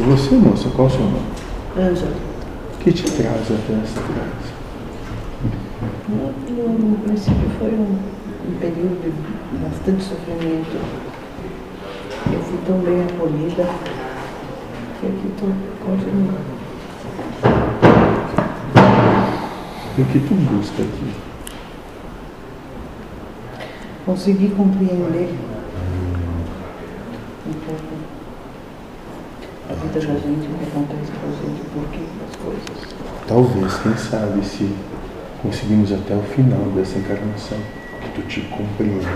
E você, moça, qual o seu nome? Ângela. O que te traz até essa casa? No, no princípio foi um, um período de bastante sofrimento. Eu fui tão bem acolhida que aqui estou continuando. E o que tu busca aqui? Consegui compreender um pouco a vida da gente, o que acontece com a gente, o porquê das coisas. Talvez, quem sabe, se conseguimos até o final dessa encarnação, que tu te compreenda,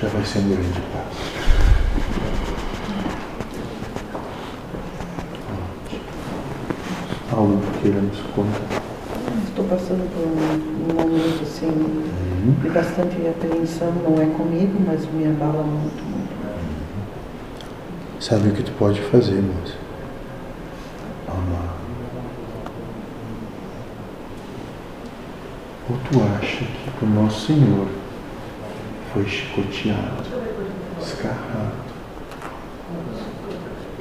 já vai ser um grande passo. Algo que queiramos contar. Estou passando por um, momento assim de bastante apreensão, não é comigo, mas me abala muito, muito. Sabe o que tu pode fazer, moça? Amar. Ou tu acha que o nosso Senhor foi chicoteado, escarrado,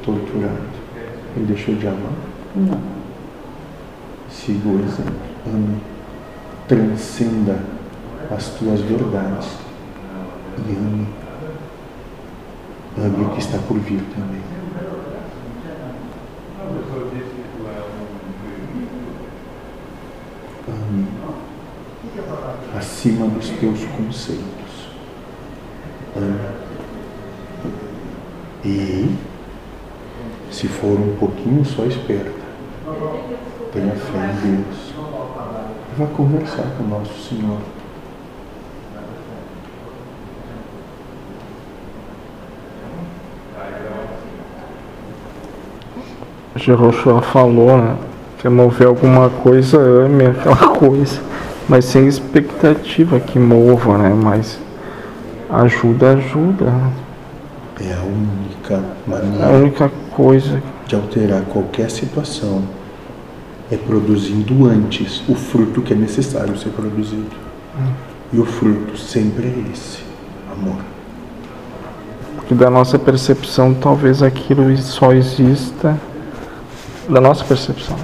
torturado e deixou de amar? Não. Siga o exemplo. Ame. Transcenda as tuas verdades. E ame. Ame o que está por vir também. Ame. Acima dos teus conceitos. Ame. E, se for um pouquinho só esperta, tenha fé em Deus. Vá conversar com o nosso Senhor. Jehoshua falou, né? Quer mover alguma coisa, ame aquela coisa. Mas sem expectativa que mova, né? Mas ajuda, ajuda. É a única A maneira única coisa. de alterar qualquer situação é produzindo antes o fruto que é necessário ser produzido. E o fruto sempre é esse, amor. Porque da nossa percepção, talvez aquilo só exista da nossa percepção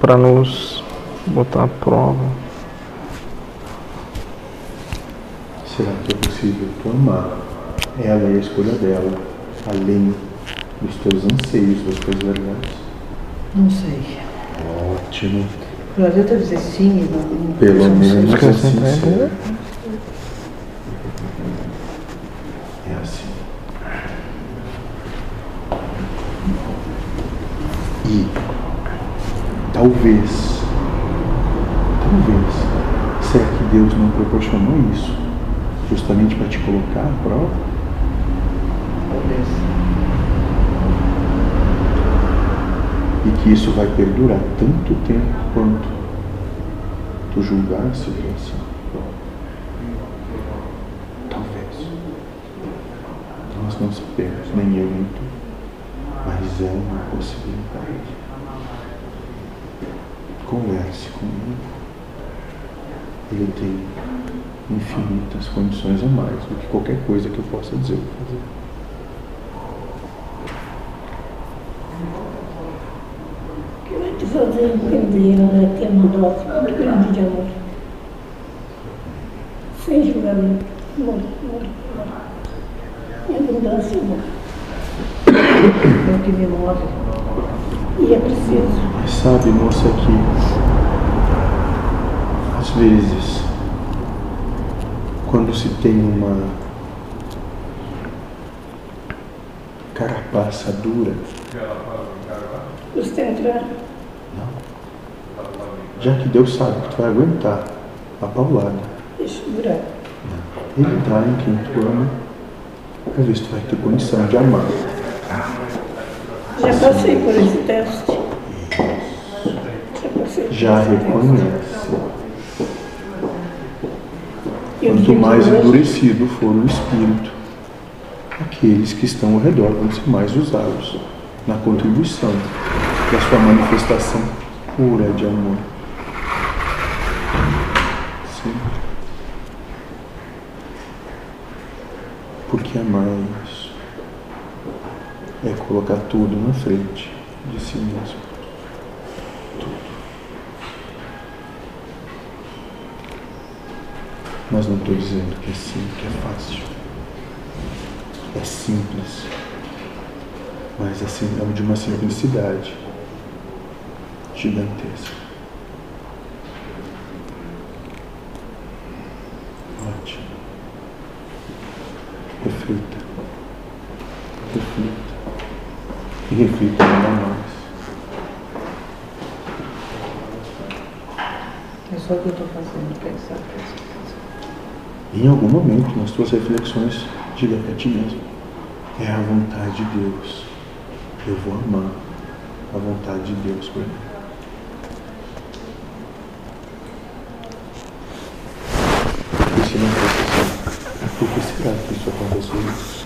para nos botar à prova. Será que é possível tu amar ela e a escolha dela, além dos teus anseios, das tuas verdades? Não sei. Ótimo. Não adianta dizer sim e não, Pelo menos assim sempre é seja. É assim. E talvez, talvez, será que Deus não proporcionou isso justamente para te colocar à prova? Talvez. E que isso vai perdurar tanto tempo quanto tu julgar a situação. Talvez. Nós não sabemos, nem eu nem tu. Mas é uma possibilidade. Converse comigo. Ele tem infinitas condições a mais do que qualquer coisa que eu possa dizer ou fazer. Que fazer entender né, ter uma dose muito grande de amor. Sem julgamento. Amor, amor, amor. E abundância, amor. É o que me move. E é preciso. Mas sabe, moça, que às vezes, quando se tem uma carapaça dura, Custa entrar. já que Deus sabe que tu vai aguentar a paulada, Deixa durar. Ele dá em quem tu ama, pra ver se tu vai ter condição de amar. Já passei por esse teste. Já Já reconhece. Quanto mais endurecido for o espírito, aqueles que estão ao redor vão ser mais usados na contribuição da sua manifestação pura de amor. Sempre. Porque amar é colocar tudo na frente de si mesmo. Tudo. Mas não estou dizendo que é sim, que é fácil. É simples. Mas assim, é de uma simplicidade gigantesca. Ótimo. Reflita. Reflita. E reflita ainda mais. É só o que eu estou fazendo, pensar, pensar, Em algum momento, nas tuas reflexões, diga para ti mesmo: é a vontade de Deus. Eu vou amar a vontade de Deus por mim. E se não fosse assim, por que será que isso aconteceu?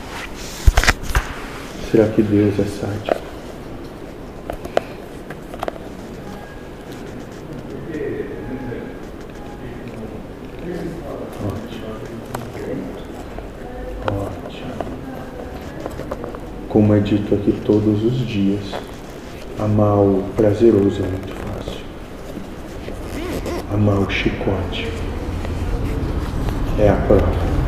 Será que Deus é sádico? Como é dito aqui todos os dias, amar o prazeroso é muito fácil. Amar o chicote é a prova.